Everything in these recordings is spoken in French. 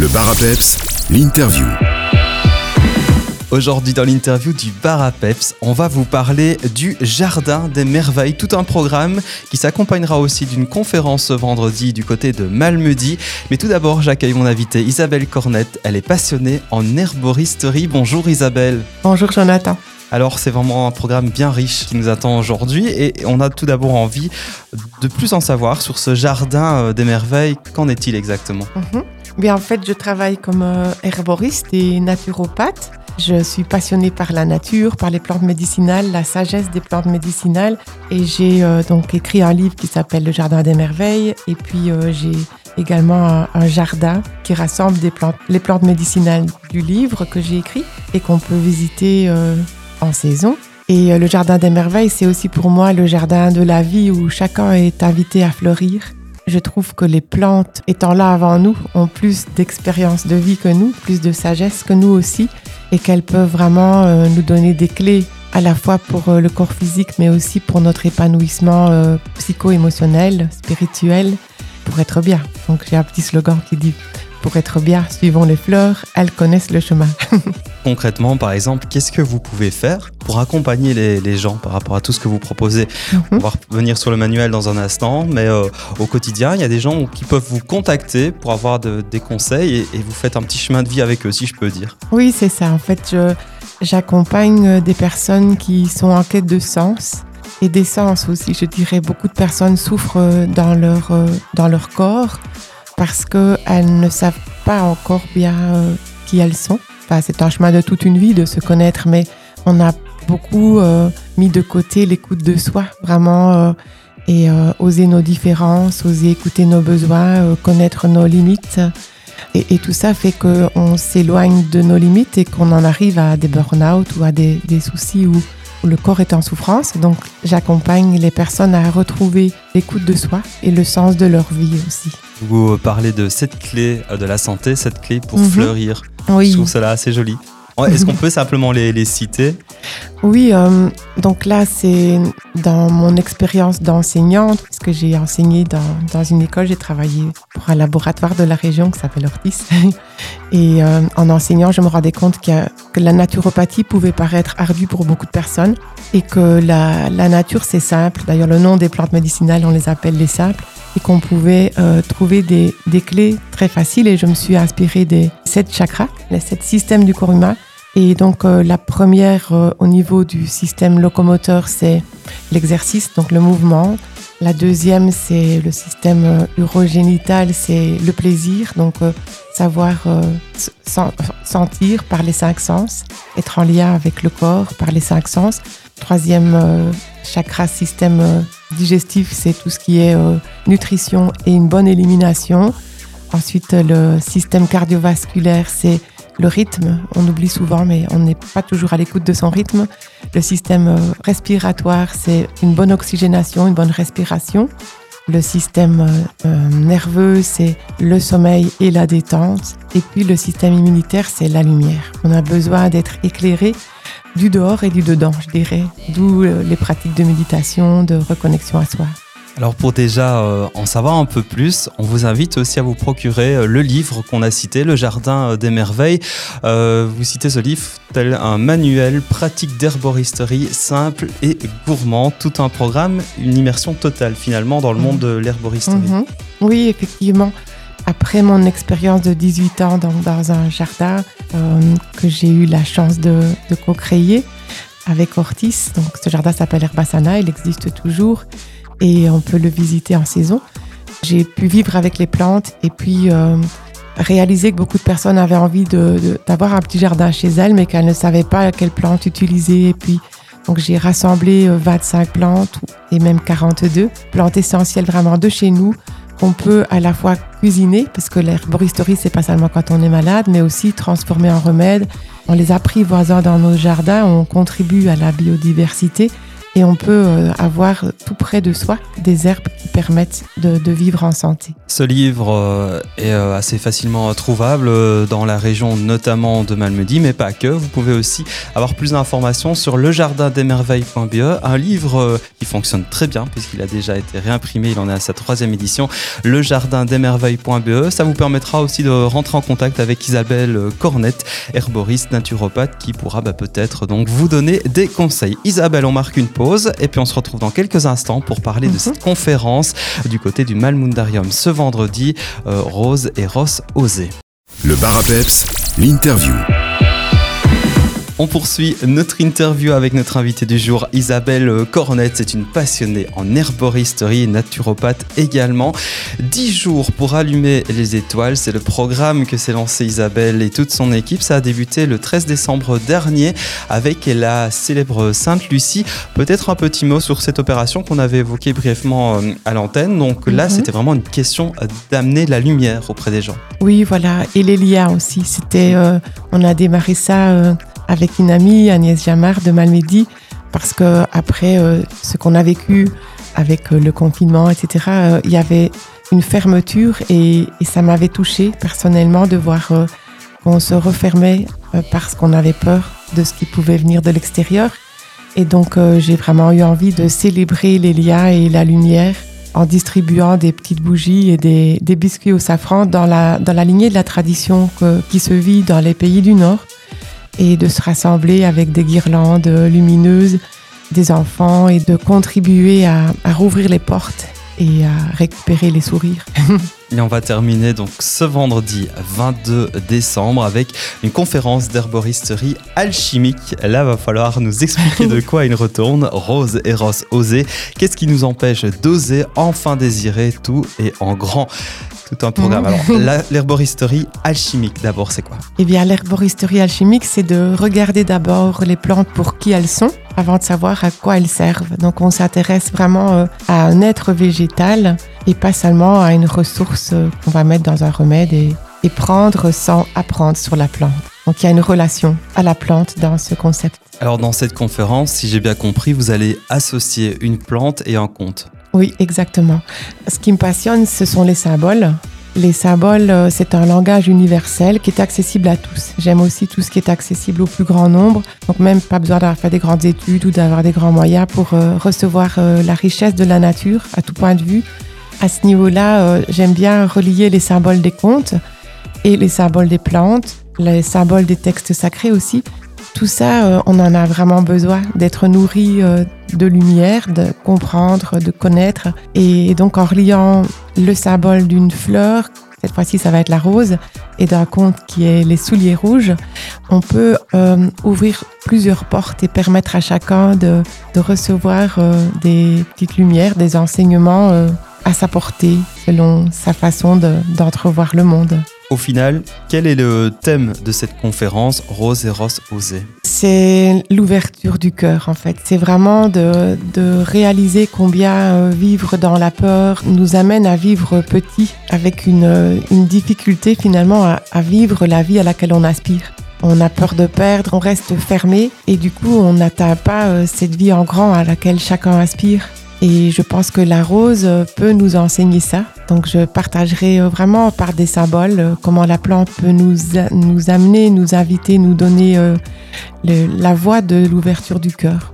Le bar à peps, l'interview. Aujourd'hui dans l'interview du Bar à Peps, on va vous parler du Jardin des Merveilles, tout un programme qui s'accompagnera aussi d'une conférence ce vendredi du côté de Malmedy. Mais tout d'abord, j'accueille mon invitée Isabelle Cornette. Elle est passionnée en herboristerie. Bonjour Isabelle. Bonjour Jonathan. Alors c'est vraiment un programme bien riche qui nous attend aujourd'hui et on a tout d'abord envie de plus en savoir sur ce Jardin des Merveilles. Qu'en est-il exactement? Mhm. Bien, en fait, je travaille comme euh, herboriste et naturopathe. Je suis passionnée par la nature, par les plantes médicinales, la sagesse des plantes médicinales. Et j'ai euh, donc écrit un livre qui s'appelle Le Jardin des Merveilles. Et puis, euh, j'ai également un, jardin qui rassemble les plantes médicinales du livre que j'ai écrit et qu'on peut visiter en saison. Et le Jardin des Merveilles, c'est aussi pour moi le jardin de la vie où chacun est invité à fleurir. Je trouve que les plantes, étant là avant nous, ont plus d'expérience de vie que nous, plus de sagesse que nous aussi, et qu'elles peuvent vraiment euh, nous donner des clés à la fois pour euh, le corps physique, mais aussi pour notre épanouissement euh, psycho-émotionnel, spirituel, pour être bien. Donc j'ai un petit slogan qui dit pour être bien, suivons les fleurs, elles connaissent le chemin. Concrètement, par exemple, qu'est-ce que vous pouvez faire pour accompagner les, les gens par rapport à tout ce que vous proposez On va revenir sur le manuel dans un instant, mais euh, au quotidien, il y a des gens qui peuvent vous contacter pour avoir de- des conseils et, et vous faites un petit chemin de vie avec eux, si je peux dire. Oui, c'est ça. En fait, j'accompagne euh, des personnes qui sont en quête de sens et d'essence aussi. Je dirais beaucoup de personnes souffrent euh, dans leur, dans leur corps parce qu'elles ne savent pas encore bien qui elles sont. Enfin, c'est un chemin de toute une vie de se connaître, mais on a beaucoup euh, mis de côté l'écoute de soi, vraiment, euh, et euh, oser nos différences, oser écouter nos besoins, connaître nos limites. Et, et tout ça fait qu'on s'éloigne de nos limites et qu'on en arrive à des burn-out ou à des, des soucis où, où le corps est en souffrance. Donc j'accompagne les personnes à retrouver l'écoute de soi et le sens de leur vie aussi. Vous parlez de cette clé de la santé, cette clé pour Mhm. fleurir. Je Oui, trouve cela assez joli. Est-ce qu'on peut simplement les, les citer? Oui euh, donc là c'est dans mon expérience d'enseignante, parce que j'ai enseigné dans, dans une école, j'ai travaillé pour un laboratoire de la région qui s'appelle Ortis. Et euh, en enseignant, je me rendais compte a- que la naturopathie pouvait paraître ardue pour beaucoup de personnes et que la, la nature, c'est simple. D'ailleurs, le nom des plantes médicinales, on les appelle les simples et qu'on pouvait euh, trouver des, des clés très faciles. Et je me suis inspirée des sept chakras, les sept systèmes du humain. Et donc, euh, la première euh, au niveau du système locomoteur, c'est l'exercice, donc le mouvement. La deuxième, c'est le système euh, urogénital, c'est le plaisir, donc savoir sentir par les cinq sens, être en lien avec le corps par les cinq sens. Troisième chakra, système digestif, c'est tout ce qui est nutrition et une bonne élimination. Ensuite, le système cardiovasculaire, c'est le rythme. On oublie souvent, mais on n'est pas toujours à l'écoute de son rythme. Le système euh, respiratoire, c'est une bonne oxygénation, une bonne respiration. Le système euh, euh, nerveux, c'est le sommeil et la détente. Et puis le système immunitaire, c'est la lumière. On a besoin d'être éclairé du dehors et du dedans, je dirais. D'où les pratiques de méditation, de reconnexion à soi. Alors pour déjà euh, en savoir un peu plus, on vous invite aussi à vous procurer euh, le livre qu'on a cité, Le Jardin euh, des Merveilles. Euh, vous citez ce livre tel un manuel pratique d'herboristerie simple et gourmand, tout un programme, une immersion totale finalement dans le monde de l'herboristerie. Mhm. Oui, effectivement. Après mon expérience de 18 ans dans, dans un jardin euh, que j'ai eu la chance de, de co-créer avec Ortis, donc ce jardin s'appelle Herbasana, il existe toujours et on peut le visiter en saison. J'ai pu vivre avec les plantes et puis euh, réaliser que beaucoup de personnes avaient envie d'avoir un petit jardin chez elles, mais qu'elles ne savaient pas quelles plantes utiliser. Et puis, donc j'ai rassemblé euh, 25 plantes et même 42 plantes essentielles vraiment de chez nous qu'on peut à la fois cuisiner, parce que l'herboristerie, c'est pas seulement quand on est malade, mais aussi transformer en remède. On les apprivoise dans nos jardins, on contribue à la biodiversité et on peut euh, avoir tout près de soi des herbes qui permettent de, vivre en santé. Ce livre euh, est euh, assez facilement trouvable dans la région notamment de Malmedy, mais pas que. Vous pouvez aussi avoir plus d'informations sur lejardindesmerveilles.be, un livre qui fonctionne très bien puisqu'il a déjà été réimprimé, il en est à sa troisième édition, lejardindesmerveilles.be. Ça vous permettra aussi de rentrer en contact avec Isabelle Cornette, herboriste naturopathe, qui pourra bah, peut-être donc vous donner des conseils. Isabelle, on marque une pause et puis on se retrouve dans quelques instants pour parler de cette conférence du côté du Malmundarium ce vendredi, euh, Rose et Ross Osé. Le bar à peps, l'interview. On poursuit notre interview avec notre invitée du jour, Isabelle Cornette. C'est une passionnée en herboristerie et naturopathe également. 10 jours pour allumer les étoiles, c'est le programme que s'est lancé Isabelle et toute son équipe. Ça a débuté le 13 décembre dernier avec la célèbre Sainte Lucie. Peut-être un petit mot sur cette opération qu'on avait évoquée brièvement euh, à l'antenne. Donc là, mhm. c'était vraiment une question d'amener la lumière auprès des gens. Oui, voilà. Et les liens aussi. C'était, euh, on a démarré ça. Euh, avec une amie, Agnès Jamard de Malmedy, parce que après euh, ce qu'on a vécu avec euh, le confinement, etc., euh, il y avait une fermeture et, ça m'avait touché personnellement de voir qu'on se refermait parce qu'on avait peur de ce qui pouvait venir de l'extérieur. Et donc j'ai vraiment eu envie de célébrer les liens et la lumière en distribuant des petites bougies et des, biscuits au safran dans la, dans la lignée de la tradition qui se vit dans les pays du Nord et de se rassembler avec des guirlandes lumineuses des enfants et de contribuer à, rouvrir les portes et à récupérer les sourires. Et on va terminer donc ce vendredi 22 décembre avec une conférence d'herboristerie alchimique. Là, va falloir nous expliquer de quoi il retourne. Rose et Ross oser. Qu'est-ce qui nous empêche d'oser enfin désirer tout et en grand tout un programme? Mhm. Alors, l'herboristerie alchimique, d'abord, c'est quoi? Eh bien, l'herboristerie alchimique, c'est de regarder d'abord les plantes pour qui elles sont avant de savoir à quoi elles servent. Donc, on s'intéresse vraiment euh, à un être végétal et pas seulement à une ressource euh, qu'on va mettre dans un remède et, et prendre sans apprendre sur la plante. Donc, il y a une relation à la plante dans ce concept. Alors, dans cette conférence, si j'ai bien compris, vous allez associer une plante et un conte. Oui, exactement. Ce qui me passionne, ce sont les symboles. Les symboles, euh, c'est un langage universel qui est accessible à tous. J'aime aussi tout ce qui est accessible au plus grand nombre. Donc même pas besoin d'avoir fait des grandes études ou d'avoir des grands moyens pour euh, recevoir la richesse de la nature à tout point de vue. À ce niveau-là, j'aime bien relier les symboles des contes et les symboles des plantes, les symboles des textes sacrés aussi, tout ça, euh, on en a vraiment besoin d'être nourri euh, de lumière, de comprendre, de connaître. Et donc en reliant le symbole d'une fleur, cette fois-ci ça va être la rose, et d'un conte qui est les souliers rouges, on peut euh, ouvrir plusieurs portes et permettre à chacun de, recevoir des petites lumières, des enseignements à sa portée selon sa façon d'entrevoir le monde. Au final, quel est le thème de cette conférence Rose et Ross Osé C'est l'ouverture du cœur en fait. C'est vraiment de, réaliser combien euh, vivre dans la peur nous amène à vivre petit avec une, difficulté finalement à, à vivre la vie à laquelle on aspire. On a peur de perdre, on reste fermé et du coup on n'atteint pas euh, cette vie en grand à laquelle chacun aspire. Et je pense que la rose peut nous enseigner ça. Donc je partagerai vraiment par des symboles euh, comment la plante peut nous, nous amener, nous inviter, nous donner euh, la voie de l'ouverture du cœur.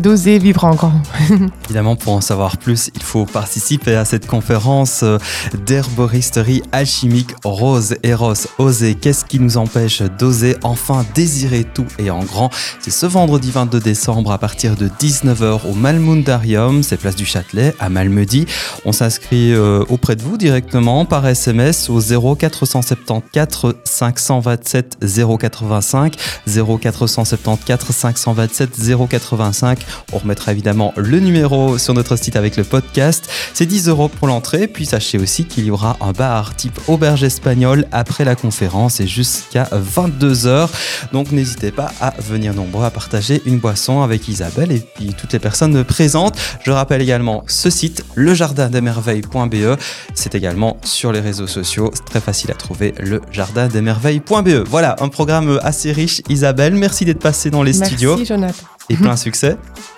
D'oser vivre en grand. Évidemment, pour en savoir plus, il faut participer à cette conférence euh, d'herboristerie alchimique Rose Eros Oser. Qu'est-ce qui nous empêche d'oser enfin désirer tout et en grand? C'est ce vendredi 22 décembre à partir de 19h au Malmundarium, c'est place du Châtelet à Malmedy. On s'inscrit euh, auprès de vous directement par SMS au 0474 527 085 0474 527 085 on remettra évidemment le numéro sur notre site avec le podcast. C'est 10 euros pour l'entrée. Puis sachez aussi qu'il y aura un bar type auberge espagnole après la conférence et jusqu'à 22h. Donc n'hésitez pas à venir nombreux à partager une boisson avec Isabelle et puis toutes les personnes présentes. Je rappelle également ce site, lejardindesmerveilles.be. C'est également sur les réseaux sociaux. C'est très facile à trouver, lejardindesmerveilles.be. Voilà, un programme assez riche. Isabelle, merci d'être passée dans les studios. Merci Jonathan. Et plein succès.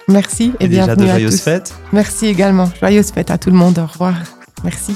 Merci et, Et déjà de bienvenue à joyeuses tous. fêtes. Merci également. Joyeuses fêtes à tout le monde. Au revoir. Merci.